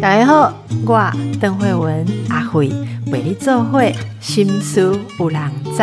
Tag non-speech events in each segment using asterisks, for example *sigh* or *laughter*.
大家好，我邓慧文阿慧为你做会心思有人知。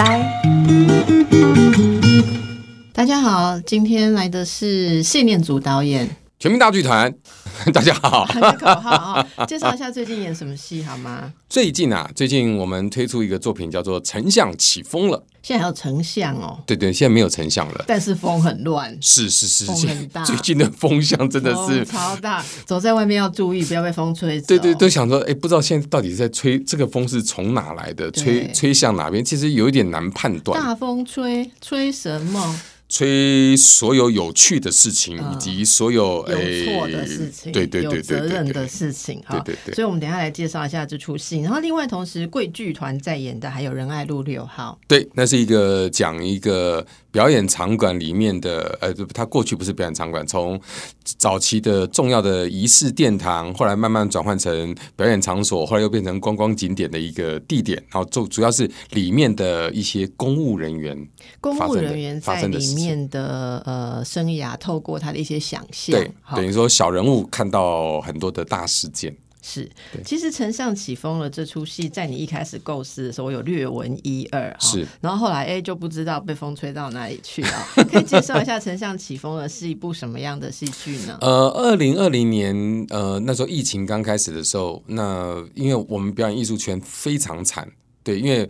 大家好，今天来的是谢念祖导演。全民大剧团，*laughs* 大家好。口号啊，介绍一下最近演什么戏好吗？最近啊，最近我们推出一个作品叫做《丞相起风了》。现在还有丞相哦。对对，现在没有丞相了。但是风很乱。是是是，风很大。最近的风向真的是超大，走在外面要注意，不要被风吹走。对对，都想说，哎，不知道现在到底在吹这个风是从哪来的，吹吹向哪边？其实有一点难判断。大风吹，吹什么？吹所有有趣的事情，以及所有有错的事情，对对对有责任的事情，对对对。所以，我们等下来介绍一下这出戏。然后，另外同时，贵剧团在演的还有仁爱路六号。对，那是一个讲一个。表演场馆里面的，呃，它过去不是表演场馆，从早期的重要的仪式殿堂，后来慢慢转换成表演场所，后来又变成观光景点的一个地点，然后主主要是里面的一些公务人员，公务人员在里面的呃生涯，透过他的一些想象，对，等于说小人物看到很多的大事件。是，其实《丞相起风了》这出戏，在你一开始构思的时候，我有略闻一二，是，然后后来哎就不知道被风吹到哪里去了。*laughs* 可以介绍一下《丞相起风了》是一部什么样的戏剧呢？呃，二零二零年，呃，那时候疫情刚开始的时候，那因为我们表演艺术圈非常惨，对，因为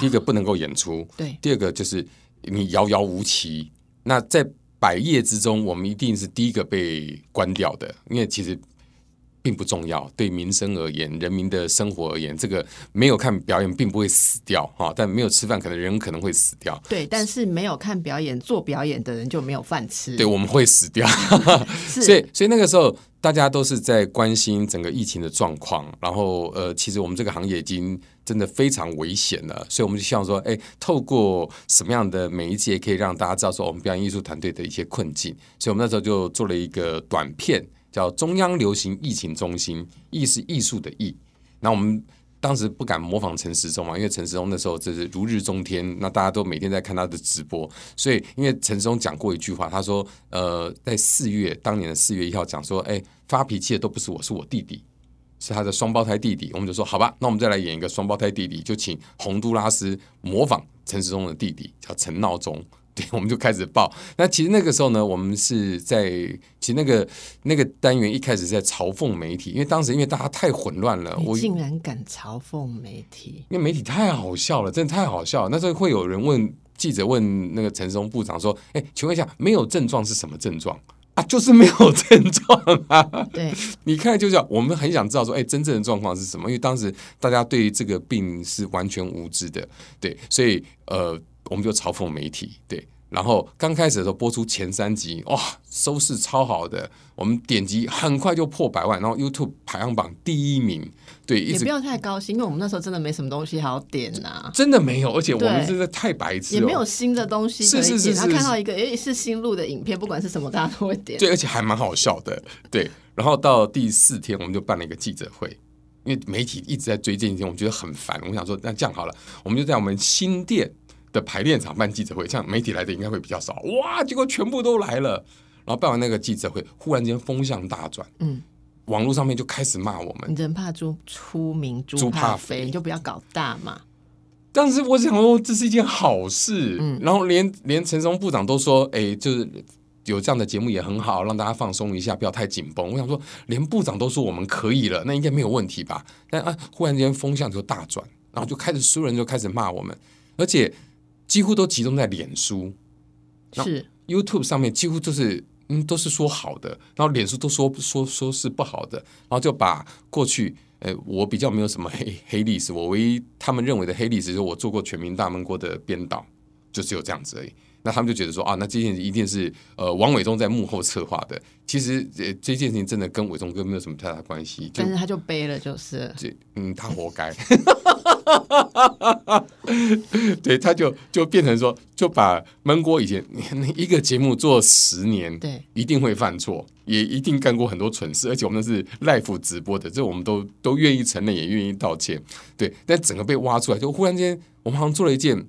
第一个不能够演出，对，第二个就是你遥遥无期。那在百业之中，我们一定是第一个被关掉的，因为其实。并不重要，对民生而言，人民的生活而言，这个没有看表演并不会死掉哈，但没有吃饭，可能人可能会死掉。对，但是没有看表演、做表演的人就没有饭吃。对，我们会死掉。*laughs* 所以，所以那个时候大家都是在关心整个疫情的状况，然后呃，其实我们这个行业已经真的非常危险了，所以我们就希望说，哎，透过什么样的媒介可以让大家知道说我们表演艺术团队的一些困境，所以我们那时候就做了一个短片。叫中央流行疫情中心，艺是艺术的艺。那我们当时不敢模仿陈时中嘛，因为陈时中那时候就是如日中天，那大家都每天在看他的直播。所以，因为陈时中讲过一句话，他说：“呃，在四月当年的四月一号讲说，哎，发脾气的都不是我，是我弟弟，是他的双胞胎弟弟。”我们就说：“好吧，那我们再来演一个双胞胎弟弟，就请洪都拉斯模仿陈时中的弟弟，叫陈闹钟。*laughs* ”对，我们就开始报。那其实那个时候呢，我们是在其实那个那个单元一开始在嘲讽媒体，因为当时因为大家太混乱了，我竟然敢嘲讽媒体，因为媒体太好笑了，真的太好笑了。那时候会有人问记者问那个陈松部长说：“哎，请问一下，没有症状是什么症状啊？就是没有症状啊。*laughs* ”对，你看就叫我们很想知道说，哎，真正的状况是什么？因为当时大家对于这个病是完全无知的，对，所以呃。我们就嘲讽媒体，对，然后刚开始的时候播出前三集，哇，收视超好的，我们点击很快就破百万，然后 YouTube 排行榜第一名，对，也不要太高兴，因为我们那时候真的没什么东西好点呐，真的没有，而且我们真的太白痴，也没有新的东西，是是是，他看到一个诶是新录的影片，不管是什么，大家都会点，对，而且还蛮好笑的，对，然后到第四天我们就办了一个记者会，因为媒体一直在追这件事情，我觉得很烦，我想说那这样好了，我们就在我们新店。的排练场办记者会，像媒体来的应该会比较少哇，结果全部都来了。然后办完那个记者会，忽然间风向大转，嗯，网络上面就开始骂我们，人怕猪出名，猪怕肥，你就不要搞大嘛。但是我想说，这是一件好事，嗯，然后连连陈松部长都说，哎，就是有这样的节目也很好，让大家放松一下，不要太紧绷。我想说，连部长都说我们可以了，那应该没有问题吧？但啊，忽然间风向就大转，然后就开始所有人就开始骂我们，而且。几乎都集中在脸书，是 YouTube 上面几乎就是嗯都是说好的，然后脸书都说说说是不好的，然后就把过去呃我比较没有什么黑黑历史，我唯一他们认为的黑历史就是我做过《全民大闷锅》的编导，就只有这样子而已。那他们就觉得说啊，那这件事一定是呃王伟忠在幕后策划的。其实呃这件事情真的跟伟忠哥没有什么太大关系。但是他就背了，就是这嗯他活该。*laughs* *laughs* 对，他就就变成说，就把闷锅以前一个节目做十年，对，一定会犯错，也一定干过很多蠢事，而且我们是 live 直播的，这我们都都愿意承认，也愿意道歉。对，但整个被挖出来，就忽然间我们好像做了一件。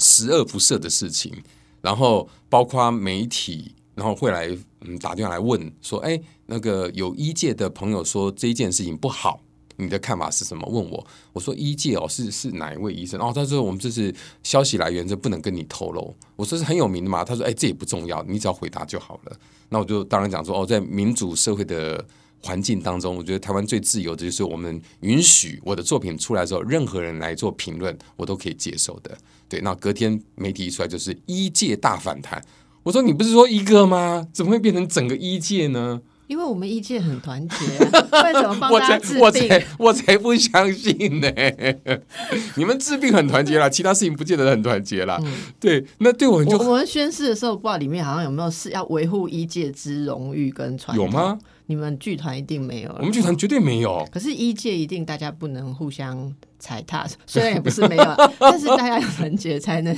十恶不赦的事情，然后包括媒体然后会来嗯打电话来问说，哎，那个有医界的朋友说这一件事情不好，你的看法是什么？问我，我说医界哦是是哪一位医生？哦，他说我们这是消息来源，这不能跟你透露。我说是很有名的嘛，他说哎这也不重要，你只要回答就好了。那我就当然讲说哦，在民主社会的环境当中，我觉得台湾最自由的就是我们允许我的作品出来之后，任何人来做评论，我都可以接受的。对，那隔天媒体一出来就是医界大反弹。我说你不是说一个吗？怎么会变成整个医界呢？因为我们医界很团结，为什么帮我才大家治病？我才我才不相信呢！*laughs* 你们治病很团结啦，其他事情不见得很团结啦。对，那对我们就我我们宣誓的时候，不知道里面好像有没有是要维护医界之荣誉跟传统？有吗？你们剧团一定没有，我们剧团绝对没有。可是一届一定大家不能互相踩踏，*laughs* 虽然也不是没有，但是大家要团结才能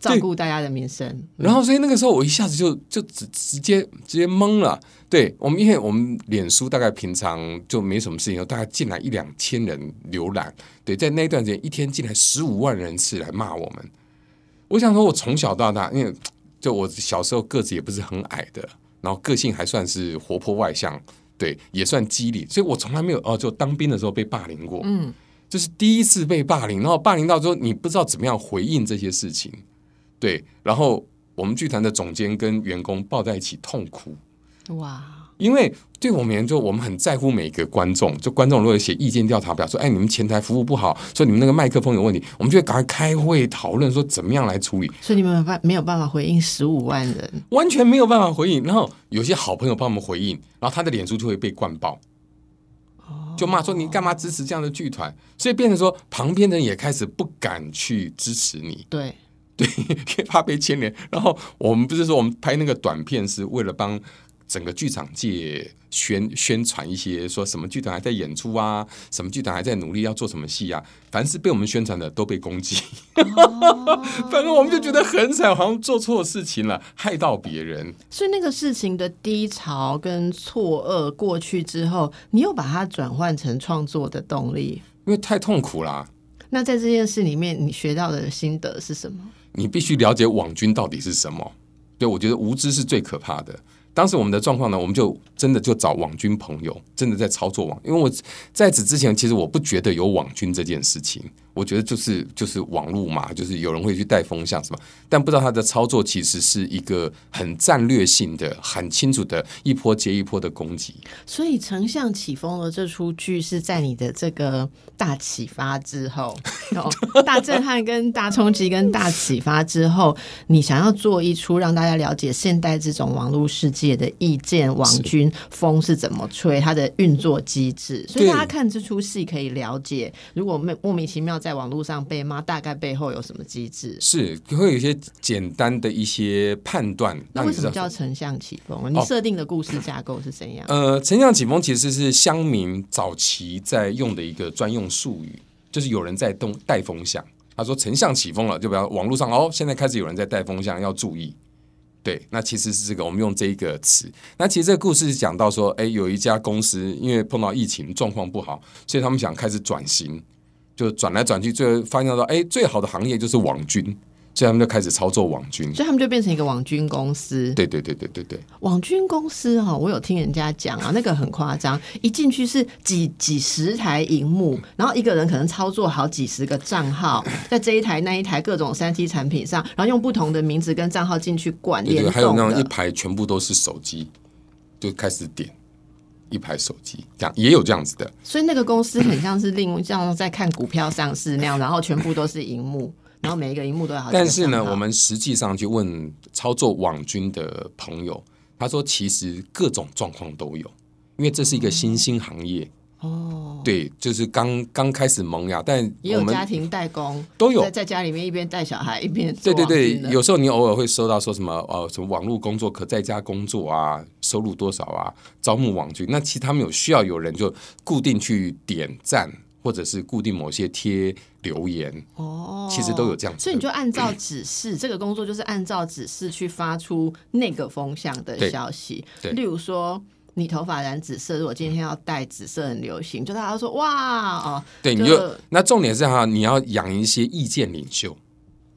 照顾大家的民生。*laughs* 然后，所以那个时候我一下子就就直直接直接懵了。对我们，因为我们脸书大概平常就没什么事情，大概进来一两千人浏览。对，在那段时间，一天进来十五万人次来骂我们。我想说，我从小到大，因为就我小时候个子也不是很矮的，然后个性还算是活泼外向，对，也算机灵，所以我从来没有哦，就当兵的时候被霸凌过。嗯，就是第一次被霸凌，然后霸凌到之后，你不知道怎么样回应这些事情，对，然后我们剧团的总监跟员工抱在一起痛哭，哇，因为对我们而言，就我们很在乎每个观众，就观众如果写意见调查表说，哎，你们前台服务不好，说你们那个麦克风有问题，我们就会赶快开会讨论说怎么样来处理，所以你们没有办没有办法回应十五万人，完全没有办法回应。然后有些好朋友帮我们回应，然后他的脸书就会被灌爆。就骂说你干嘛支持这样的剧团，所以变成说旁边的人也开始不敢去支持你，对，对，*laughs* 怕被牵连。然后我们不是说我们拍那个短片是为了帮整个剧场界宣宣传一些，说什么剧团还在演出啊，什么剧团还在努力要做什么戏啊，凡是被我们宣传的都被攻击。*laughs* 反正我们就觉得很惨，好像做错事情了，害到别人。所以那个事情的低潮跟错愕过去之后，你又把它转换成创作的动力。因为太痛苦啦，那在这件事里面，你学到的心得是什么？你必须了解网军到底是什么。对我觉得无知是最可怕的。当时我们的状况呢，我们就真的就找网军朋友，真的在操作网。因为我在此之前，其实我不觉得有网军这件事情，我觉得就是就是网络嘛，就是有人会去带风向什么，但不知道他的操作其实是一个很战略性的、很清楚的一波接一波的攻击。所以，丞相起风了这出剧是在你的这个大启发之后，哦、*laughs* 大震撼、跟大冲击、跟大启发之后，*laughs* 你想要做一出让大家了解现代这种网络世界的意见网军风是怎么吹，它的运作机制。所以大家看这出戏可以了解，如果莫莫名其妙在网络上被骂，大概背后有什么机制。是会有一些简单的一些判断，那为什么叫丞相起风？你设定的故事架构是怎样？呃，丞相起风其实是乡民早期在用的一个专用术语，就是有人在动带风向。他说丞相起风了，就比方网络上哦，现在开始有人在带风向，要注意。对，那其实是这个，我们用这一个词。那其实这个故事是讲到说，哎，有一家公司因为碰到疫情状况不好，所以他们想开始转型，就转来转去，最后发现到，哎，最好的行业就是网军，所以他们就开始操作网军。所以他们就变成一个网军公司。对对对对对对，网军公司哈、我有听人家讲啊，那个很夸张，一进去是几几十台荧幕，然后一个人可能操作好几十个账号，*laughs* 在这一台那一台各种三 T 产品上，然后用不同的名字跟账号进去灌联对对，还有那种一。排全部都是手机，就开始点一排手机，这样也有这样子的。所以那个公司很像是另像在看股票上市那样，然后全部都是荧幕，*laughs* 然后每一个荧幕都有好但是呢，我们实际上去问操作网军的朋友，他说其实各种状况都有，因为这是一个新兴行业。哦，对，就是刚刚开始萌芽，但也有家庭代工，都有在在家里面一边带小孩一边做对对对有时候你偶尔会收到说什么呃什么网络工作可在家工作啊，收入多少啊，招募网军。那其实他们有需要有人就固定去点赞，或者是固定某些贴留言，哦，其实都有这样子。所以你就按照指示，这个工作就是按照指示去发出那个风向的消息。对例如说，你头发染紫色，如果今天要戴紫色很流行，就大家说哇哦，对，你就就那重点是哈，你要养一些意见领袖，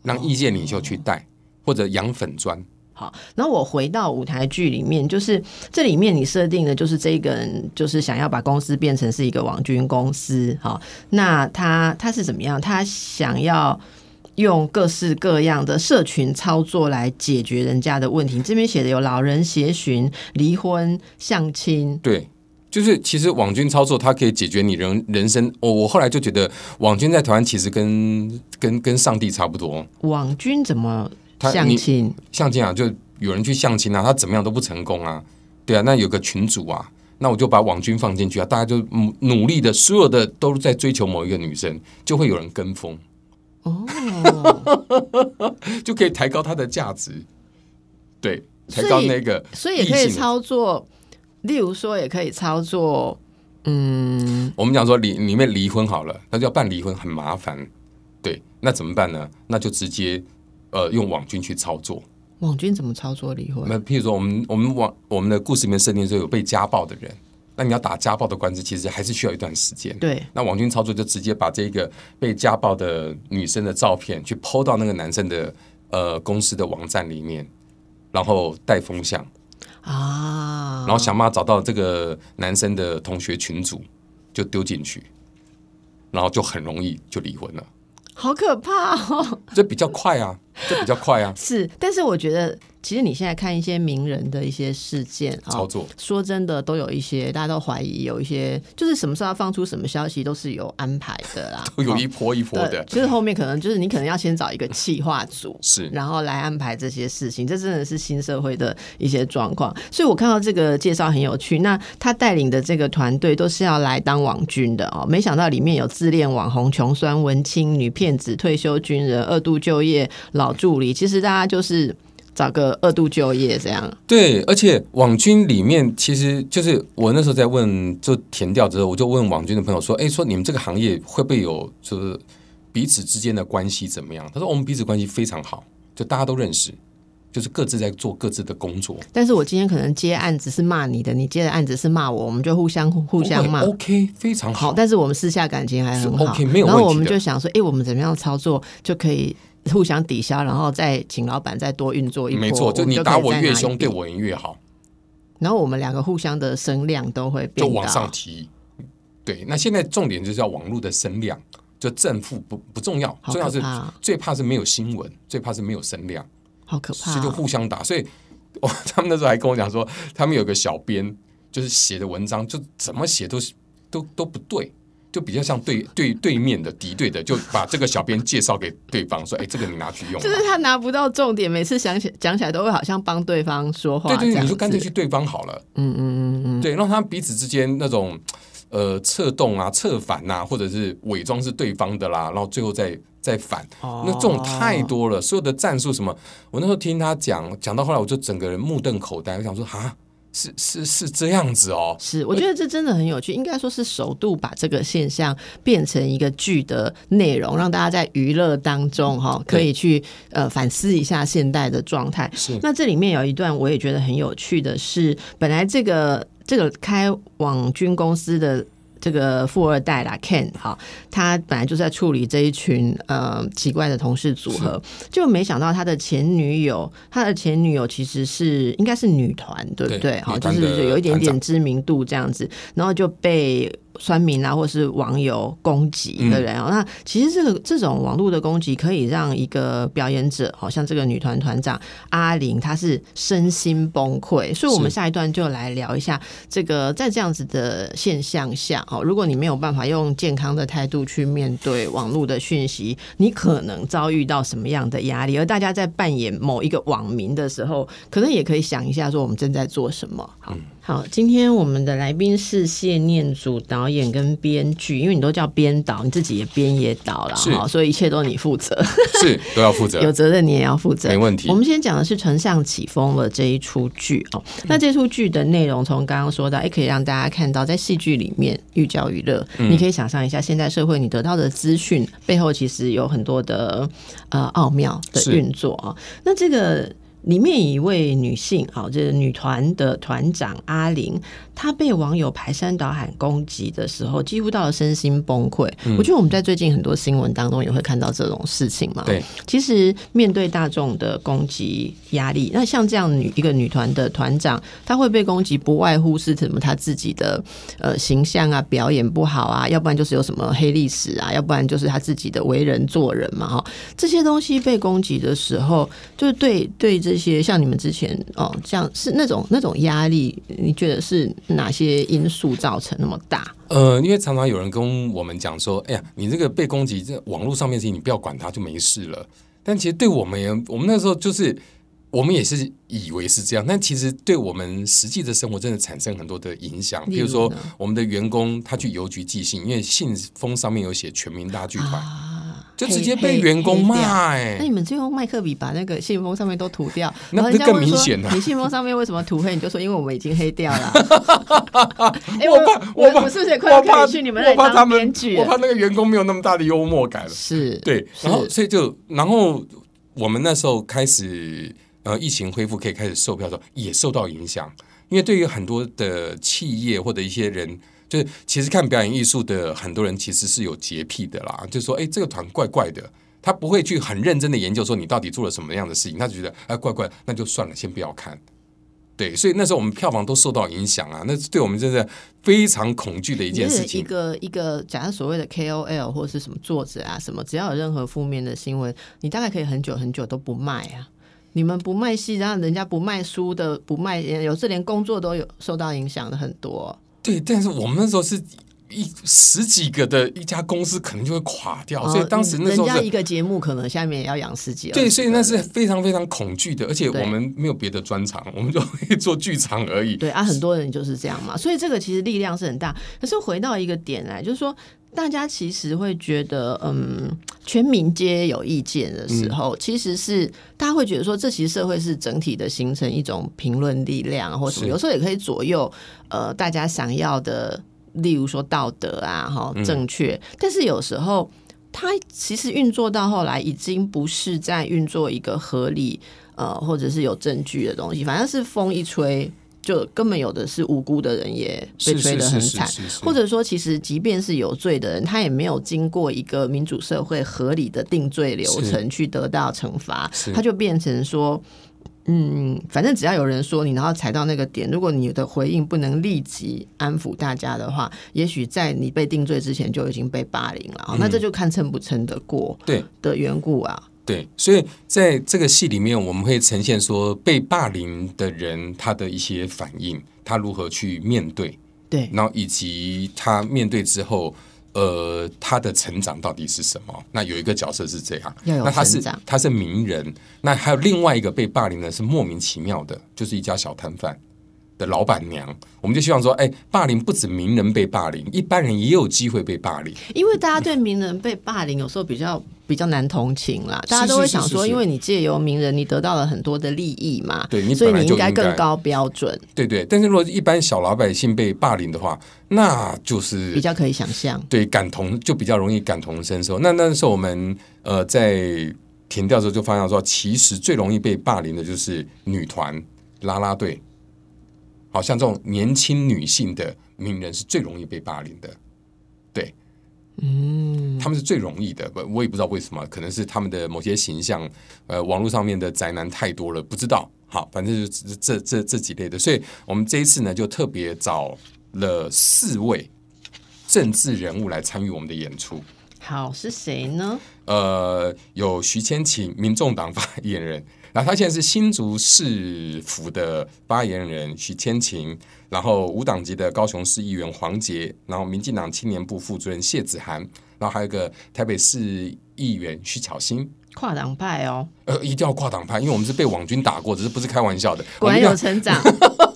让意见领袖去带，或者养粉砖。好，然后我回到舞台剧里面，就是这里面你设定的就是这个人就是想要把公司变成是一个网军公司，好，那他他是怎么样？他想要。用各式各样的社群操作来解决人家的问题。这边写的有老人协寻、离婚、相亲，对，就是其实网军操作它可以解决你人人生。我我后来就觉得网军在台湾其实跟跟跟上帝差不多。网军怎么相亲？相亲啊，就有人去相亲啊，他怎么样都不成功啊。对啊，那有个群主啊，那我就把网军放进去啊，大家就努努力的，所有的都在追求某一个女生，就会有人跟风。哦，*laughs* 就可以抬高它的价值，对，抬高那个，所以也可以操作。例如说，也可以操作。嗯，我们讲说离里面离婚好了，那就要办离婚很麻烦。对，那怎么办呢？那就直接呃用网军去操作。网军怎么操作离婚？那譬如说，我们我们网我们的故事里面设定说有被家暴的人。那你要打家暴的官司，其实还是需要一段时间。对，那网军操作就直接把这个被家暴的女生的照片去抛到那个男生的呃公司的网站里面，然后带风向啊，然后想办法找到这个男生的同学群组，就丢进去，然后就很容易就离婚了。好可怕哦！这比较快啊，这比较快啊。*laughs* 是，但是我觉得。其实你现在看一些名人的一些事件啊操作，说真的，都有一些大家都怀疑有一些，就是什么时候要放出什么消息都是有安排的啦，*laughs* 都有一波一波的。就是后面可能就是你可能要先找一个企划组，*laughs* 是，然后来安排这些事情。这真的是新社会的一些状况。所以我看到这个介绍很有趣。那他带领的这个团队都是要来当网军的哦，没想到里面有自恋网红、穷酸文青、女骗子、退休军人、二度就业老助理。其实大家就是。找个二度就业这样，对，而且网军里面其实就是我那时候在问，就填掉之后，我就问网军的朋友说：“哎，说你们这个行业会不会有就是彼此之间的关系怎么样？”他说：“我们彼此关系非常好，就大家都认识，就是各自在做各自的工作。但是我今天可能接案子是骂你的，你接的案子是骂我，我们就互相互相骂，OK，非常好。但是我们私下感情还很好，OK，没有然后我们就想说：哎，我们怎么样操作就可以？” *laughs* 互相抵消，然后再请老板再多运作一波。没错，就你打我越凶，对我人越好。然后我们两个互相的声量都会就往上提。对，那现在重点就是要网络的声量，就正负不不重要，重要是最怕是没有新闻，最怕是没有声量，好可怕。所以就互相打。所以，我他们那时候还跟我讲说，他们有个小编，就是写的文章就怎么写都是都都不对。就比较像对对对面的敌对的，就把这个小编介绍给对方，说：“哎，这个你拿去用。”就是他拿不到重点，每次想起讲起来都会好像帮对方说话。对对，你就干脆去对方好了。嗯嗯嗯嗯，对，让他彼此之间那种呃策动啊、策反呐，或者是伪装是对方的啦，然后最后再再反。那这种太多了，所有的战术什么，我那时候听他讲，讲到后来我就整个人目瞪口呆，我想说啊。是是是这样子哦，是我觉得这真的很有趣，应该说是首度把这个现象变成一个剧的内容，让大家在娱乐当中哈可以去呃反思一下现代的状态。是那这里面有一段我也觉得很有趣的是，本来这个这个开网军公司的。这个富二代啦，Ken 哈，他本来就在处理这一群呃奇怪的同事组合，就没想到他的前女友，他的前女友其实是应该是女团，对不对？好，就是有一点点知名度这样子，然后就被。酸民啊，或是网友攻击的人哦，那其实这个这种网络的攻击，可以让一个表演者，好像这个女团团长阿玲，她是身心崩溃。所以，我们下一段就来聊一下这个在这样子的现象下，哦，如果你没有办法用健康的态度去面对网络的讯息，你可能遭遇到什么样的压力？而大家在扮演某一个网民的时候，可能也可以想一下，说我们正在做什么。好。好，今天我们的来宾是谢念祖导演跟编剧，因为你都叫编导，你自己也编也导了，哈，所以一切都你负责，是都要负责，*laughs* 有责任你也要负责，没问题。我们先讲的是《丞相起风了》这一出剧哦，那这出剧的内容从刚刚说到，也可以让大家看到，在戏剧里面寓教于乐，你可以想象一下，现在社会你得到的资讯背后其实有很多的呃奥妙的运作啊。那这个。里面一位女性，好，这是女团的团长阿玲，她被网友排山倒海攻击的时候，几乎到了身心崩溃。我觉得我们在最近很多新闻当中也会看到这种事情嘛。对，其实面对大众的攻击压力，那像这样女一个女团的团长，她会被攻击，不外乎是什么她自己的呃形象啊、表演不好啊，要不然就是有什么黑历史啊，要不然就是她自己的为人做人嘛。哈，这些东西被攻击的时候，就是对对这些像你们之前哦，这样是那种那种压力，你觉得是哪些因素造成那么大？呃，因为常常有人跟我们讲说，哎呀，你这个被攻击，这网络上面事情你不要管它就没事了。但其实对我们，我们那时候就是我们也是以为是这样，但其实对我们实际的生活真的产生很多的影响。比如说，我们的员工他去邮局寄信，因为信封上面有写全民大剧团。就直接被员工骂哎！那你们就用麦克笔把那个信封上面都涂掉，那不更明显了？你信封上面为什么涂黑？你就说因为我们已经黑掉了。*laughs* 哎，我 *laughs* 怕我我是不是快要可以去你们那当编剧？我怕那个员工没有那么大的幽默感了。是，对，然后所以就然后我们那时候开始呃疫情恢复可以开始售票的时候，也受到影响，因为对于很多的企业或者一些人。就是其实看表演艺术的很多人其实是有洁癖的啦，就是说，哎，这个团怪怪的，他不会去很认真的研究说你到底做了什么样的事情，他就觉得哎怪怪，那就算了，先不要看。对，所以那时候我们票房都受到影响啊，那对我们真的非常恐惧的一件事情。一个一个，假设所谓的 KOL 或者是什么作者啊，什么只要有任何负面的新闻，你大概可以很久很久都不卖啊。你们不卖戏，然后人家不卖书的，不卖，有时连工作都有受到影响的很多。对，但是我们那时候是一十几个的一家公司，可能就会垮掉，所以当时那时候人家一个节目可能下面也要养十几。对，所以那是非常非常恐惧的，而且我们没有别的专长，我们就会做剧场而已。对啊，很多人就是这样嘛，所以这个其实力量是很大。可是回到一个点来，就是说。大家其实会觉得，嗯，全民皆有意见的时候，其实是大家会觉得说，这其实社会是整体的形成一种评论力量，或什么，有时候也可以左右呃大家想要的，例如说道德啊，哈，正确。但是有时候，它其实运作到后来，已经不是在运作一个合理呃，或者是有证据的东西，反正是风一吹。就根本有的是无辜的人也被吹得很惨，或者说，其实即便是有罪的人，他也没有经过一个民主社会合理的定罪流程去得到惩罚，他就变成说，嗯，反正只要有人说你，然后踩到那个点，如果你的回应不能立即安抚大家的话，也许在你被定罪之前就已经被霸凌了，那这就看撑不撑得过对。的缘故啊。对，所以在这个戏里面，我们会呈现说被霸凌的人他的一些反应，他如何去面对，对，然后以及他面对之后，呃，他的成长到底是什么？那有一个角色是这样，那他是他是名人，那还有另外一个被霸凌的是莫名其妙的，就是一家小摊贩。的老板娘，我们就希望说，哎，霸凌不止名人被霸凌，一般人也有机会被霸凌。因为大家对名人被霸凌有时候比较比较难同情啦，大家都会想说，因为你借由名人，你得到了很多的利益嘛，对你，所以你应该更高标准。对对，但是如果一般小老百姓被霸凌的话，那就是比较可以想象，对，感同就比较容易感同身受。那那时候我们呃在填调的时候就发现说，其实最容易被霸凌的就是女团啦啦队。好像这种年轻女性的名人是最容易被霸凌的，对，嗯，他们是最容易的，我也不知道为什么，可能是他们的某些形象，呃，网络上面的宅男太多了，不知道。好，反正就这这这几类的，所以我们这一次呢，就特别找了四位政治人物来参与我们的演出。好，是谁呢？呃，有徐千晴，民众党发言人。然后他现在是新竹市府的发言人徐千晴，然后无党籍的高雄市议员黄杰，然后民进党青年部副主任谢子涵，然后还有个台北市议员徐巧芯。跨党派哦，呃，一定要跨党派，因为我们是被网军打过，只是不是开玩笑的。果然有成长。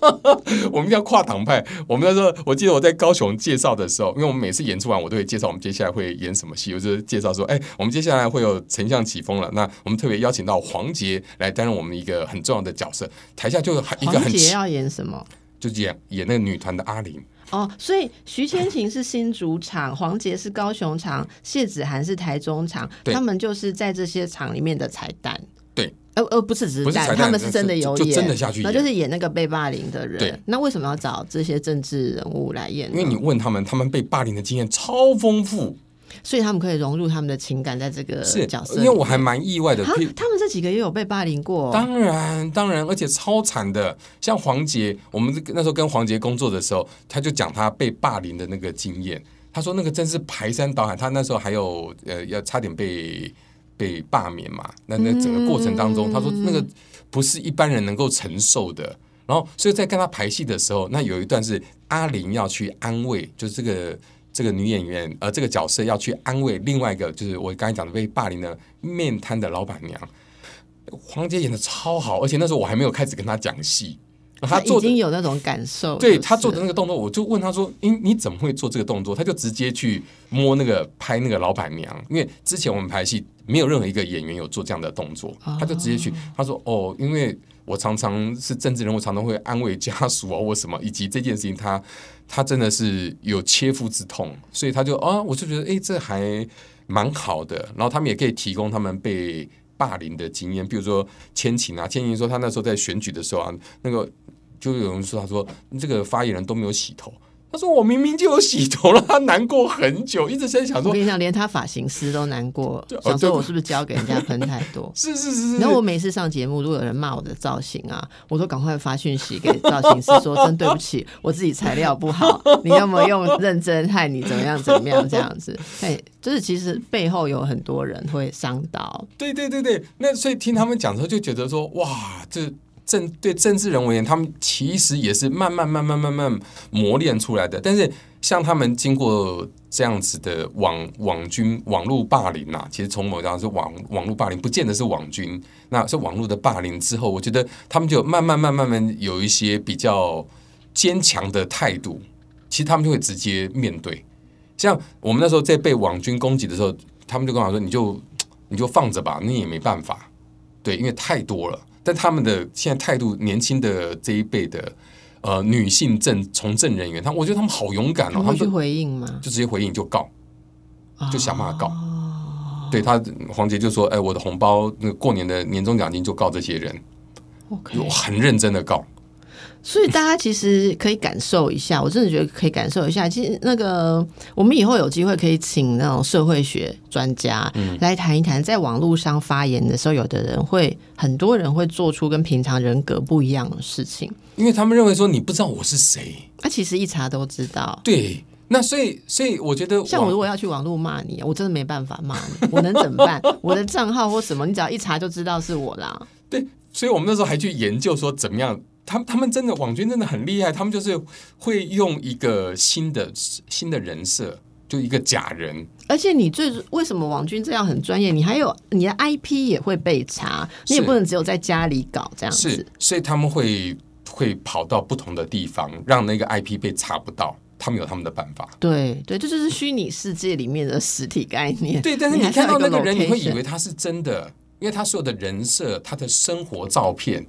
*laughs* 我们要跨党派。我们那时候，我记得我在高雄介绍的时候，因为我们每次演出完，我都会介绍我们接下来会演什么戏。我就介绍说，哎，我们接下来会有丞相起风了。那我们特别邀请到黄杰来担任我们一个很重要的角色。台下就一个很杰要演什么？就演演那个女团的阿玲。哦，所以徐千晴是新主场，黄杰是高雄场，谢子涵是台中场，他们就是在这些场里面的彩蛋。对，呃呃，不是只是蛋，他们是真的有演，真的下去，那就是演那个被霸凌的人。对，那为什么要找这些政治人物来演？因为你问他们，他们被霸凌的经验超丰富。所以他们可以融入他们的情感在这个角色，因为我还蛮意外的。他他们这几个也有被霸凌过，当然当然，而且超惨的。像黄杰，我们那时候跟黄杰工作的时候，他就讲他被霸凌的那个经验。他说那个真是排山倒海，他那时候还有呃要差点被被罢免嘛。那那整个过程当中，他说那个不是一般人能够承受的。然后所以在跟他排戏的时候，那有一段是阿玲要去安慰，就是这个。这个女演员，呃，这个角色要去安慰另外一个，就是我刚才讲的被霸凌的面瘫的老板娘。黄杰演的超好，而且那时候我还没有开始跟他讲戏，他已经有那种感受。对他做的那个动作，我就问他说：“你你怎么会做这个动作？”他就直接去摸那个拍那个老板娘，因为之前我们拍戏没有任何一个演员有做这样的动作，他就直接去他说：“哦，因为。”我常常是政治人物，常常会安慰家属啊，或什么，以及这件事情，他他真的是有切肤之痛，所以他就啊，我就觉得哎，这还蛮好的。然后他们也可以提供他们被霸凌的经验，比如说千晴啊，千晴说他那时候在选举的时候啊，那个就有人说他说这个发言人都没有洗头。他说：“我明明就有洗头了，他难过很久，一直在想说。我跟你讲，连他发型师都难过，想说我是不是交给人家喷太多？*laughs* 是是是。然后我每次上节目，如果有人骂我的造型啊，我都赶快发讯息给造型师说：真对不起，我自己材料不好，你要么用 *laughs* 认真害你怎么样怎么样这样子。哎，就是其实背后有很多人会伤到。对对对对，那所以听他们讲之后，就觉得说哇，这。”政对政治人而言，他们其实也是慢慢、慢慢、慢慢磨练出来的。但是，像他们经过这样子的网网军网络霸凌呐，其实从某角度是网网络霸凌，不见得是网军，那是网络的霸凌之后，我觉得他们就慢慢、慢慢、慢有一些比较坚强的态度。其实他们就会直接面对。像我们那时候在被网军攻击的时候，他们就跟我说：“你就你就放着吧，你也没办法。”对，因为太多了。但他们的现在态度，年轻的这一辈的呃女性政从政人员，他我觉得他们好勇敢哦，他们去回应吗？就直接回应就告，就想办法告。对他黄杰就说：“哎，我的红包那个过年的年终奖金就告这些人，有很认真的告。”所以大家其实可以感受一下，我真的觉得可以感受一下。其实那个我们以后有机会可以请那种社会学专家来谈一谈，在网络上发言的时候，有的人会很多人会做出跟平常人格不一样的事情，因为他们认为说你不知道我是谁，他其实一查都知道。对，那所以所以我觉得，像我如果要去网络骂你，我真的没办法骂你，我能怎么办？*laughs* 我的账号或什么，你只要一查就知道是我啦。对，所以我们那时候还去研究说怎么样。他们他们真的网军真的很厉害，他们就是会用一个新的新的人设，就一个假人。而且你最为什么网军这样很专业？你还有你的 IP 也会被查，你也不能只有在家里搞这样子。所以他们会会跑到不同的地方，让那个 IP 被查不到。他们有他们的办法。对对，这就是虚拟世界里面的实体概念。对，但是你看到那个人，你会以为他是真的，因为他所有的人设、他的生活照片。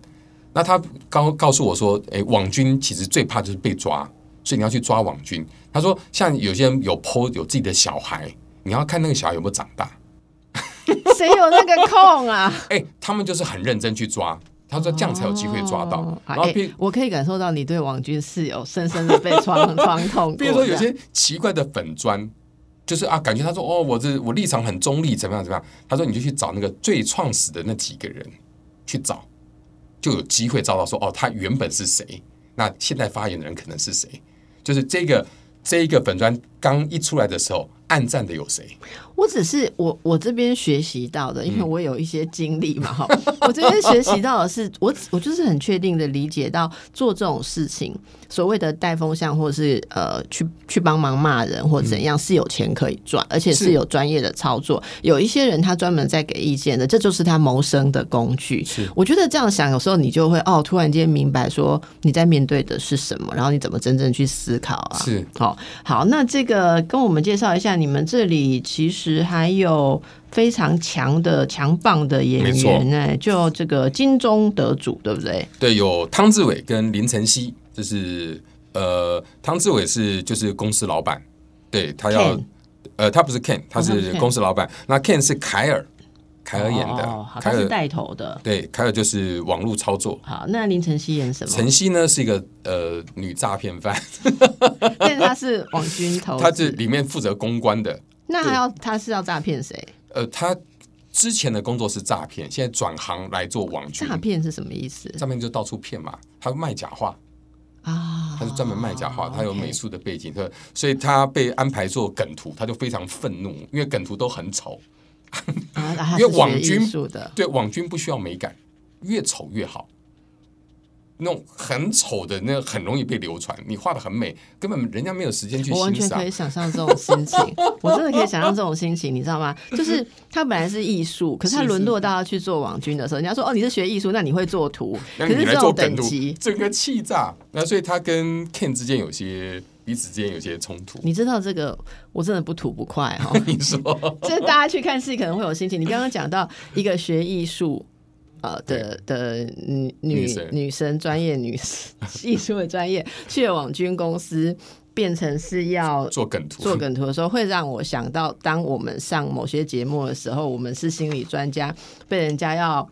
那他告告诉我说：“哎，网军其实最怕就是被抓，所以你要去抓网军。”他说：“像有些人有 PO 有自己的小孩，你要看那个小孩有没有长大。谁有那个空啊？*laughs* 哎，他们就是很认真去抓。他说这样才有机会抓到。然后，我可以感受到你对网军是有深深的被创创痛。*laughs* 比如说有些奇怪的粉砖，就是啊，感觉他说哦，我这我立场很中立，怎么样怎么样？他说你就去找那个最创始的那几个人去找。”就有机会找到说哦，他原本是谁？那现在发言的人可能是谁？就是这个这一个粉砖刚一出来的时候，暗赞的有谁？我只是我我这边学习到的，因为我有一些经历嘛哈。*laughs* 我这边学习到的是，我我就是很确定的理解到，做这种事情，所谓的带风向，或者是呃去去帮忙骂人或怎样，是有钱可以赚，而且是有专业的操作。有一些人他专门在给意见的，这就是他谋生的工具。是，我觉得这样想，有时候你就会哦，突然间明白说你在面对的是什么，然后你怎么真正去思考啊？是，好，好，那这个跟我们介绍一下，你们这里其实。时还有非常强的、强棒的演员哎，就这个金钟得主，对不对？对，有汤志伟跟林晨曦，就是呃，汤志伟是就是公司老板，对他要呃，他不是 Ken，他是公司老板。那 Ken 是凯尔，凯尔演的，凯尔带头的。对，凯尔就是网络操作。好，那林晨曦演什么？晨曦呢是一个呃女诈骗犯，*laughs* 但是他是网军头子，她是里面负责公关的。那他要他是要诈骗谁？呃，他之前的工作是诈骗，现在转行来做网军。诈骗是什么意思诈骗就到处骗嘛，他卖假话，啊？他是专门卖假话，他有美术的背景，他所以他被安排做梗图，他就非常愤怒，因为梗图都很丑。因为网军的，对，网军不需要美感，越丑越好。那种很丑的，那很容易被流传。你画的很美，根本人家没有时间去欣赏我完全可以。想象这种心情，*laughs* 我真的可以想象这种心情，你知道吗？就是他本来是艺术，可是他沦落到要去做网军的时候，人家说哦你是学艺术，那你会做图，那你来可是这种做等级，，整个气炸。那所以他跟 Ken 之间有些彼此之间有些冲突。你知道这个我真的不吐不快哈、*laughs* 你说就是大家去看戏可能会有心情。你刚刚讲到一个学艺术。呃的的女女女生专业女艺 *laughs* 术的专业去了网军公司，变成是要做梗图，做梗图的时候，会让我想到，当我们上某些节目的时候，我们是心理专家，被人家要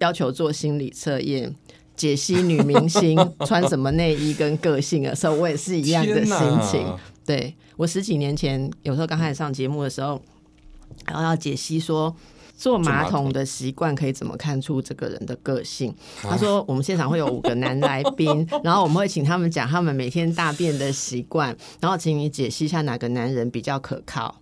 要求做心理测验。解析女明星 *laughs* 穿什么内衣跟个性的时候，我也是一样的心哪情。对我十几年前，有时候刚开始上节目的时候，然后要解析说坐马桶的习惯可以怎么看出这个人的个性。他说我们现场会有五个男来宾，*laughs* 然后我们会请他们讲他们每天大便的习惯，然后请你解析一下哪个男人比较可靠。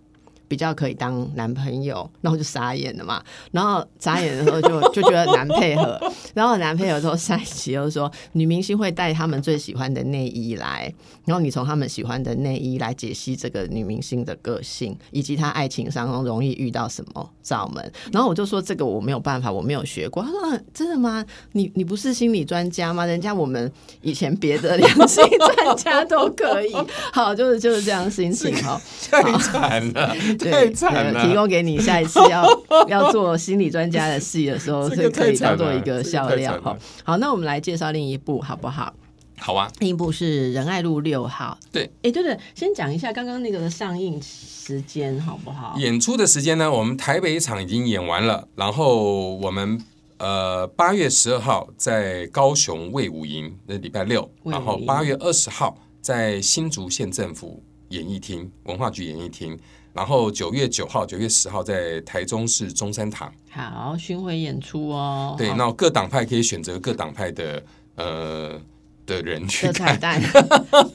比较可以当男朋友，然后就傻眼了嘛。然后傻眼的时候就 *laughs* 就觉得难配合，然后难配合之后，下一期又说女明星会带他们最喜欢的内衣来，然后你从他们喜欢的内衣来解析这个女明星的个性，以及她爱情上容易遇到什么罩门。然后我就说这个我没有办法，我没有学过。他说、啊、真的吗？*laughs* 你你不是心理专家吗？人家我们以前别的两性专家都可以。好，就是就是这样心情哈。太惨了，对，太惨了提。供给你下一次要 *laughs* 要做心理专家的戏的时候，这个是可以当做一个笑料哈。好，那我们来介绍另一部好不好？好啊，另一部是《仁爱路六号》。对，哎，对对，先讲一下刚刚那个的上映时间好不好？演出的时间呢，我们台北场已经演完了，然后我们呃八月十二号在高雄卫武营，那礼拜六，然后八月二十号在新竹县政府演艺厅文化局演艺厅，然后九月九号、九月十号在台中市中山堂。好，巡回演出哦。对，那各党派可以选择各党派的呃的人去的彩看。蛋，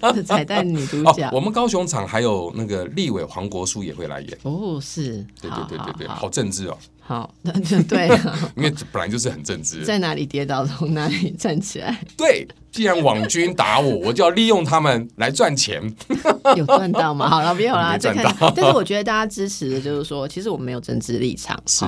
*laughs* 的彩蛋女主角哦，我们高雄场还有那个立委黄国书也会来演。哦，是，对对对对对好政治哦，好，那就对啊，*laughs* 因为本来就是很正直。在哪里跌倒从哪里站起来，对，既然网军打我，我就要利用他们来赚钱。*laughs* 有赚到吗？好了，没有啦，*laughs* 赚看。但是我觉得大家支持的就是说，其实我们没有政治立场，是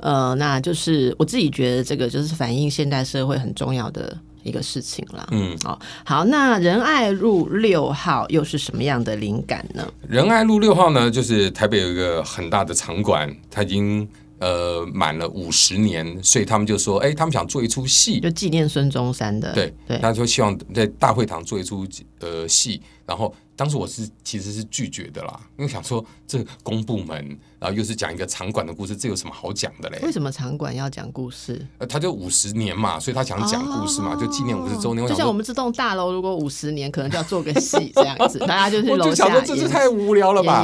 呃，那就是我自己觉得这个就是反映现代社会很重要的一个事情啦。嗯，哦，好，那仁爱路六号又是什么样的灵感呢？仁爱路六号呢，就是台北有一个很大的场馆，它已经呃满了五十年，所以他们就说，哎，他们想做一出戏，就纪念孙中山的，对对，他说希望在大会堂做一出呃戏，然后当时我是其实是拒绝的啦，因为想说这个公部门，然后又是讲一个场馆的故事，这有什么好讲的嘞？为什么场馆要讲故事？呃，他就五十年嘛，所以他想讲故事嘛，哦就纪念五十周年。我想说，就像我们这栋大楼，如果五十年，可能就要做个戏这样子，大家就是我楼下就想说这是太无聊了吧。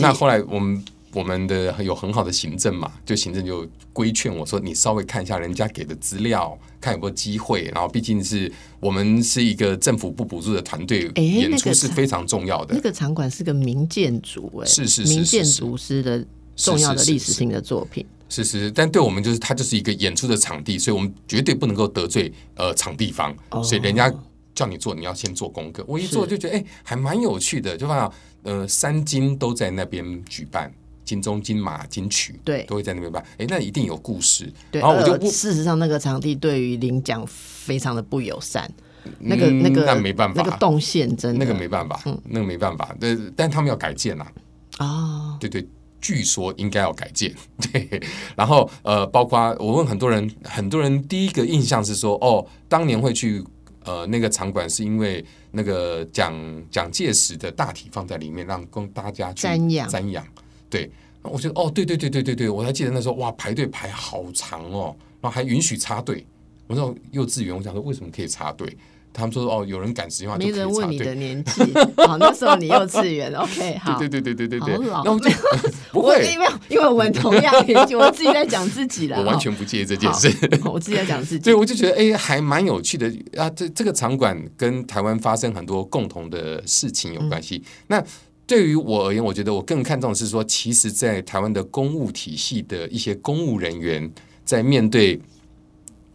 那后来我们我们的有很好的行政嘛，就行政就规劝我说，你稍微看一下人家给的资料，看有没有机会。然后毕竟是我们是一个政府不补助的团队，哎演出是非常重要的那。个场馆是个民建筑、哎，是是是民建是是筑师的重要的是是历史性的作品。是是，但对我们就是它就是一个演出的场地，所以我们绝对不能够得罪呃场地方，哦所以人家叫你做，你要先做功课。我一做就觉得哎、还蛮有趣的，就发现呃三金都在那边举办。金钟、金马、金曲，对都会在那边办。哎，那一定有故事。对，然后我就事实上那个场地对于领奖非常的不友善，那个、嗯那个那没办法那个动线真的那个没办法，嗯那个没办法。但但他们要改建啊，哦，对对，据说应该要改建。*laughs* 对，然后呃，包括我问很多人，很多人第一个印象是说，哦，当年会去呃那个场馆是因为那个蒋蒋介石的大体放在里面，让供大家去瞻仰瞻仰。对，我觉得哦，对对对对对对，我还记得那时候哇，排队排好长哦，然后还允许插队。我那种幼稚园，我想说为什么可以插队？他们说哦，有人赶时间话，没人问你的年纪。好，那时候你幼稚园，OK，*laughs* 好，对对对对对对对。那我就 *laughs* 不会，因为因为我们同样年纪，我自己在讲自己了。我完全不介意这件事，*laughs* 我自己在讲自己。对，我就觉得哎，还蛮有趣的啊。这这个场馆跟台湾发生很多共同的事情有关系。那对于我而言，我觉得我更看重的是说，其实，在台湾的公务体系的一些公务人员在面对。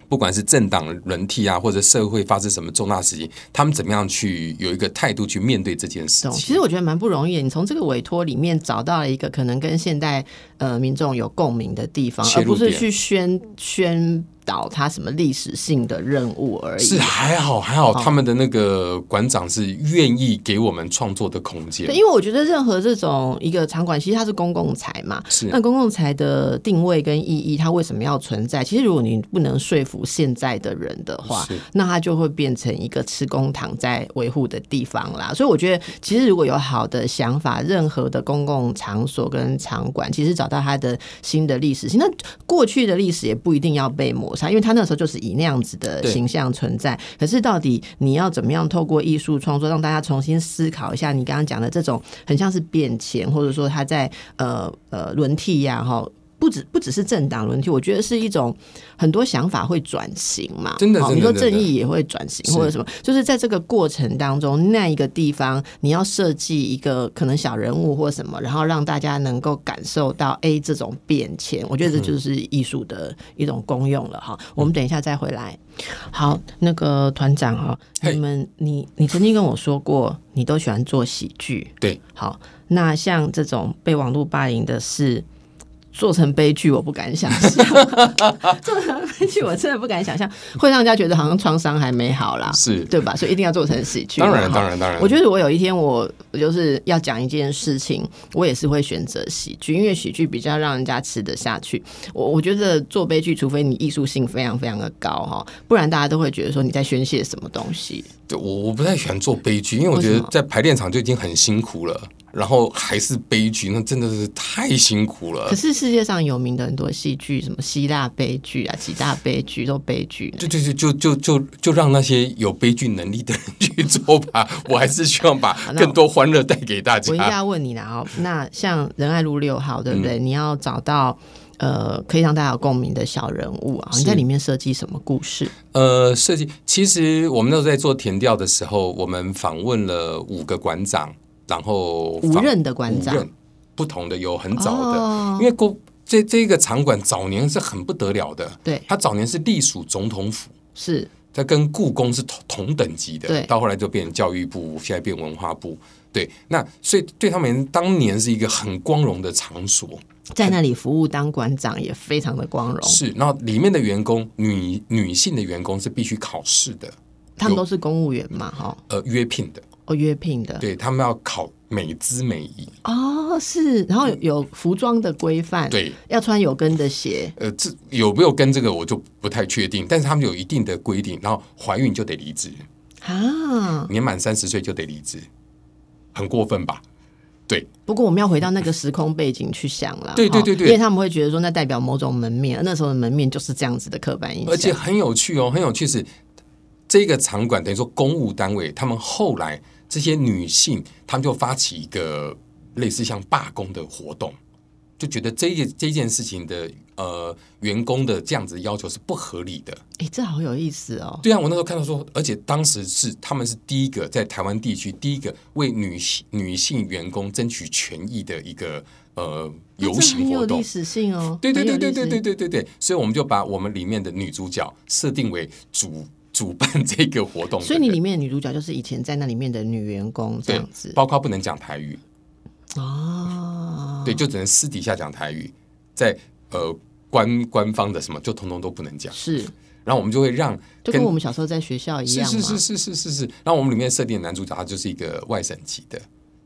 不管是政党轮替啊，或者社会发生什么重大事情，他们怎么样去有一个态度去面对这件事情？其实我觉得蛮不容易。你从这个委托里面找到了一个可能跟现代呃民众有共鸣的地方，而不是去宣宣。导他什么历史性的任务而已，是还好还好，他们的那个馆长是愿意给我们创作的空间。对，因为我觉得任何这种一个场馆，其实它是公共财嘛，是那公共财的定位跟意义，它为什么要存在？其实如果你不能说服现在的人的话，那它就会变成一个吃公堂在维护的地方啦。所以我觉得，其实如果有好的想法，任何的公共场所跟场馆，其实找到它的新的历史性，那过去的历史也不一定要被抹。因为他那时候就是以那样子的形象存在，可是到底你要怎么样透过艺术创作让大家重新思考一下？你刚刚讲的这种很像是变迁，或者说他在呃呃轮替呀，哈。不只不只是政党轮替，我觉得是一种很多想法会转型嘛。真的，你说正义也会转型或者什么，就是在这个过程当中，那一个地方你要设计一个可能小人物或什么，然后让大家能够感受到 A 这种变迁，我觉得这就是艺术的一种功用了哈。我们等一下再回来。好，那个团长哈，你们你你曾经跟我说过，你都喜欢做喜剧。对，好，那像这种被网络霸凌的事。做成悲剧，我不敢想象。*laughs* 做成悲剧，我真的不敢想象，会让人家觉得好像创伤还没好啦，是对吧？所以一定要做成喜剧。当然，当然，当然。我觉得我有一天，我就是要讲一件事情，我也是会选择喜剧，因为喜剧比较让人家吃得下去。我我觉得做悲剧，除非你艺术性非常非常的高哈，不然大家都会觉得说你在宣泄什么东西。对，我我不太喜欢做悲剧，因为我觉得在排练场就已经很辛苦了。然后还是悲剧，那真的是太辛苦了。可是世界上有名的很多戏剧，什么希腊悲剧啊，几大悲剧都悲剧。对对对，就就就就让那些有悲剧能力的人去做吧。*laughs* 我还是希望把更多欢乐带给大家。我一定要问你了哦，那像仁爱路六号，对不对？你要找到呃可以让大家有共鸣的小人物啊，你在里面设计什么故事？呃，设计其实我们那时候在做填调的时候，我们访问了五个馆长。然后五任的馆长，不同的有很早的，因为过这这个场馆早年是很不得了的，对，它早年是隶属总统府，是。在跟故宫是同同等级的，对，到后来就变教育部，现在变文化部，对，那所以对他们当年是一个很光荣的场所，在那里服务当馆长也非常的光荣，是，然后里面的员工女女性的员工是必须考试的，他们都是公务员嘛，哈，呃，约聘的。约聘的，对他们要考美姿美仪哦，是，然后有服装的规范，对，要穿有跟的鞋。呃，这有没有跟这个我就不太确定，但是他们有一定的规定，然后怀孕就得离职啊，年满三十岁就得离职，很过分吧？对。不过我们要回到那个时空背景去想了，对对对对，因为他们会觉得说那代表某种门面，那时候的门面就是这样子的刻板印象，而且很有趣哦，很有趣是这个场馆等于说公务单位，他们后来。这些女性，她们就发起一个类似像罢工的活动，就觉得这件这件事情的呃员工的这样子要求是不合理的。哎，这好有意思哦！对啊，我那时候看到说，而且当时是他们是第一个在台湾地区第一个为女性女性员工争取权益的一个呃游行活动，历史性哦。对对对对对对对对对，所以我们就把我们里面的女主角设定为主。主办这个活动，所以你里面的女主角就是以前在那里面的女员工这样子，包括不能讲台语。哦，对，就只能私底下讲台语，在呃官官方的什么就通通都不能讲，是，然后我们就会让就跟我们小时候在学校一样，是是是是是是，然后我们里面设定的男主角他就是一个外省籍的，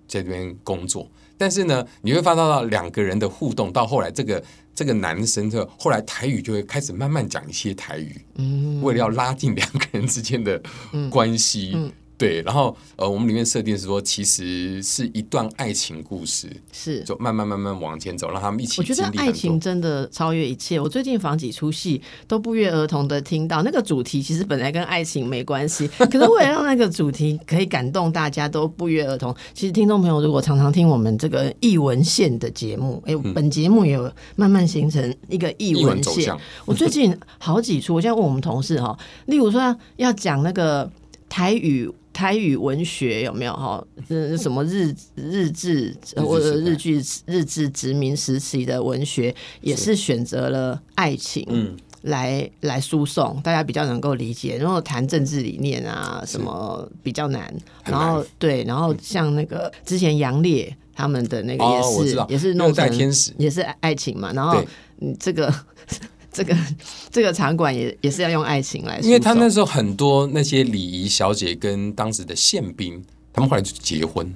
在这边工作。但是呢，你会发到两个人的互动，到后来这个这个男生就后来台语就会开始慢慢讲一些台语，嗯，为了要拉近两个人之间的关系，对，然后呃，我们里面设定是说，其实是一段爱情故事，是就慢慢慢慢往前走，让他们一起。我觉得爱情真的超越一切。我最近访几出戏，都不约而同的听到那个主题，其实本来跟爱情没关系，*laughs* 可是为了让那个主题可以感动大家，都不约而同。其实听众朋友如果常常听我们这个译文线的节目，哎，本节目也有慢慢形成一个译文线。我最近好几出，我现在问我们同事哈，例如说要讲那个台语。台语文学有没有哈？是什么日日治或者日剧日志殖民时期的文学，也是选择了爱情来来输送，大家比较能够理解。然后谈政治理念啊，什么比较难。然后对，然后像那个之前杨烈他们的那个也是也是弄成也是爱情嘛。然后嗯，这个。这个这个场馆也也是要用爱情来，因为他那时候很多那些礼仪小姐跟当时的宪兵，他们后来就结婚。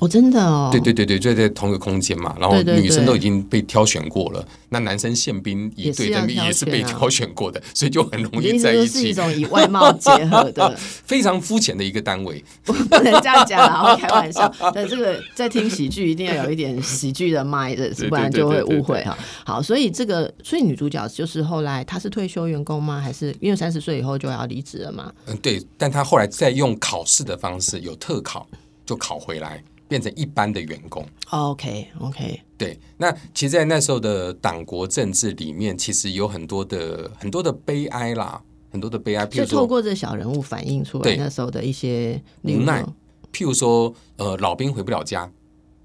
哦，真的哦，对对对对，就在同一个空间嘛，然后女生都已经被挑选过了，那男生宪兵也对对也是被挑选过的，*laughs* 所以就很容易在一起。是一种以外貌结合的，*laughs* 非常肤浅的一个单位，*laughs* 不能这样讲啊，开玩笑。但这个在听喜剧，一定要有一点喜剧的 mind，，不然就会误会哈。好，所以这个，所以女主角就是后来她是退休员工吗？还是因为三十岁以后就要离职了嘛？嗯，对，但她后来再用考试的方式，有特考就考回来。变成一般的员工。OK，OK。对，那其实，在那时候的党国政治里面，其实有很多的很多的悲哀啦，很多的悲哀。就透过这小人物反映出来那时候的一些无奈。譬如说，呃，老兵回不了家。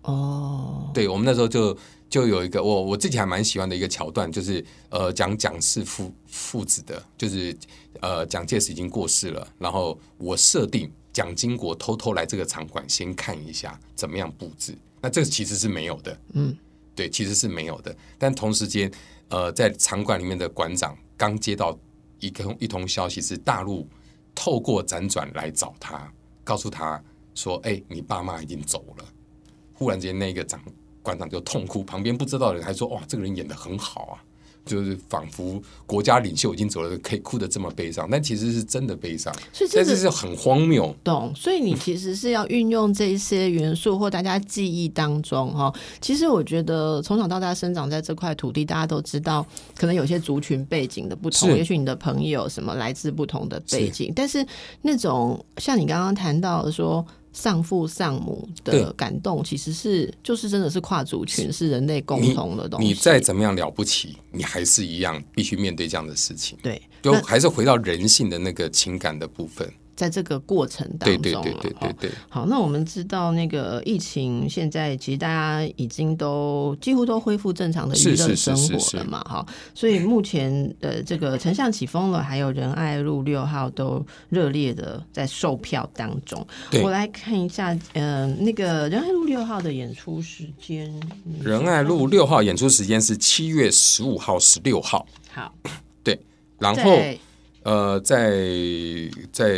哦。对，我们那时候就就有一个我我自己还蛮喜欢的一个桥段，就是呃，讲蒋氏父父子的，就是呃，蒋介石已经过世了，然后我设定。蒋经国偷偷来这个场馆，先看一下怎么样布置。那这个其实是没有的，嗯，对，其实是没有的。但同时间，呃，在场馆里面的馆长刚接到一通一通消息，是大陆透过辗转来找他，告诉他说：“哎，你爸妈已经走了。”忽然间，那个长馆长就痛哭，旁边不知道的人还说：“哇，这个人演的很好啊。”就是仿佛国家领袖已经走了，可以哭得这么悲伤，但其实是真的悲伤，所以这是很荒谬。懂，所以你其实是要运用这一些元素或大家记忆当中哈。其实我觉得从小到大生长在这块土地，大家都知道，可能有些族群背景的不同，也许你的朋友什么来自不同的背景，但是那种像你刚刚谈到的说。丧父丧母的感动，其实是就是真的是跨族群，是人类共同的东西。你再怎么样了不起，你还是一样必须面对这样的事情。对，就还是回到人性的那个情感的部分。在这个过程当中，对对对对对对。好，那我们知道那个疫情现在其实大家已经都几乎都恢复正常的娱乐生活了嘛，哈。所以目前的这个丞相起风了，还有仁爱路六号都热烈的在售票当中。我来看一下，呃，那个仁爱路六号的演出时间。仁爱路六号演出时间是七月十五号、十六号。好，对，然后。呃，在在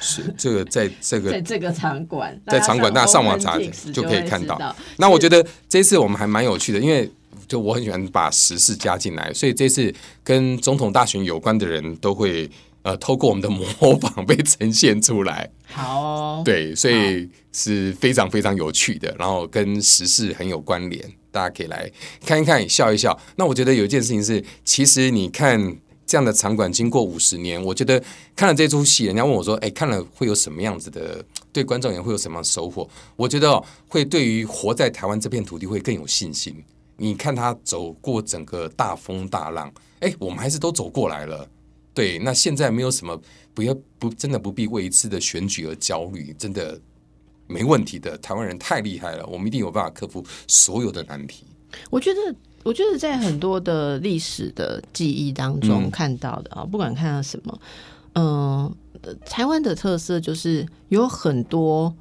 是这个在这个在这个场馆，*laughs* 在场馆，大家上网查就可以看到。那我觉得这次我们还蛮有趣的，因为就我很喜欢把时事加进来，所以这次跟总统大选有关的人都会呃透过我们的模仿被呈现出来。*laughs* 好，对，所以是非常非常有趣的，然后跟时事很有关联，大家可以来看一看，笑一笑。那我觉得有一件事情是，其实你看。这样的场馆经过五十年，我觉得看了这出戏，人家问我说：“哎，看了会有什么样子的？对观众也会有什么收获？”我觉得会对于活在台湾这片土地会更有信心。你看他走过整个大风大浪，哎，我们还是都走过来了。对，那现在没有什么，不要不真的不必为一次的选举而焦虑，真的没问题的。台湾人太厉害了，我们一定有办法克服所有的难题。我觉得。我觉得在很多的历史的记忆当中看到的啊，不管看到什么，嗯，台湾的特色就是有很多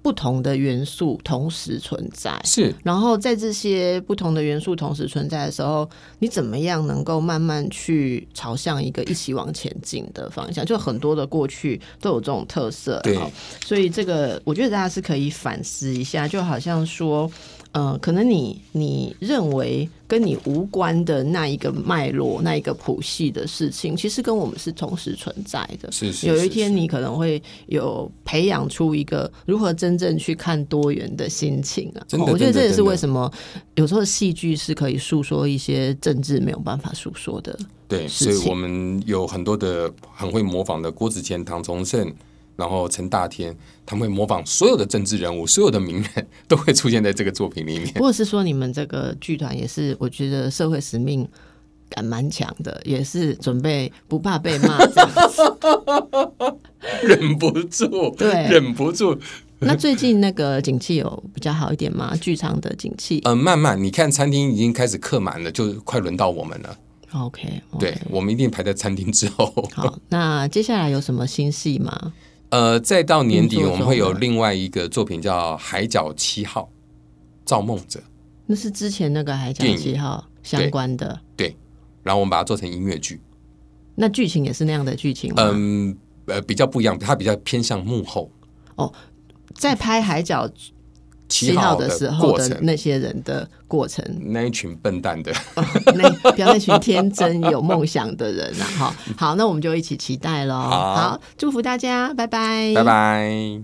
不同的元素同时存在，是。然后在这些不同的元素同时存在的时候，你怎么样能够慢慢去朝向一个一起往前进的方向？就很多的过去都有这种特色，对。所以这个我觉得大家是可以反思一下，就好像说。呃，可能你你认为跟你无关的那一个脉络、那一个谱系的事情，其实跟我们是同时存在的。是是，有一天你可能会有培养出一个如何真正去看多元的心情啊。我觉得这也是为什么有时候戏剧是可以诉说一些政治没有办法诉说的。对，所以我们有很多的很会模仿的郭子乾、唐崇盛。然后陈大天，他们会模仿所有的政治人物，所有的名人都会出现在这个作品里面。或者是说，你们这个剧团也是，我觉得社会使命感蛮强的，也是准备不怕被骂这样子，*laughs* 忍不住，对，忍不住。那最近那个景气有比较好一点吗？剧场的景气？嗯，慢慢，你看餐厅已经开始客满了，就快轮到我们了。OK，对我们一定排在餐厅之后。好，那接下来有什么新戏吗？呃，再到年底，我们会有另外一个作品叫《海角七号》，造梦者。那是之前那个《海角七号》相关的。对，然后我们把它做成音乐剧。那剧情也是那样的剧情吗？嗯，呃，比较不一样，它比较偏向幕后。哦，在拍《海角》。七号的时候的那些人的过程，那一群笨蛋的，那不要那群天真有梦想的人啊！哈，好，那我们就一起期待喽。好，祝福大家，拜拜，拜拜。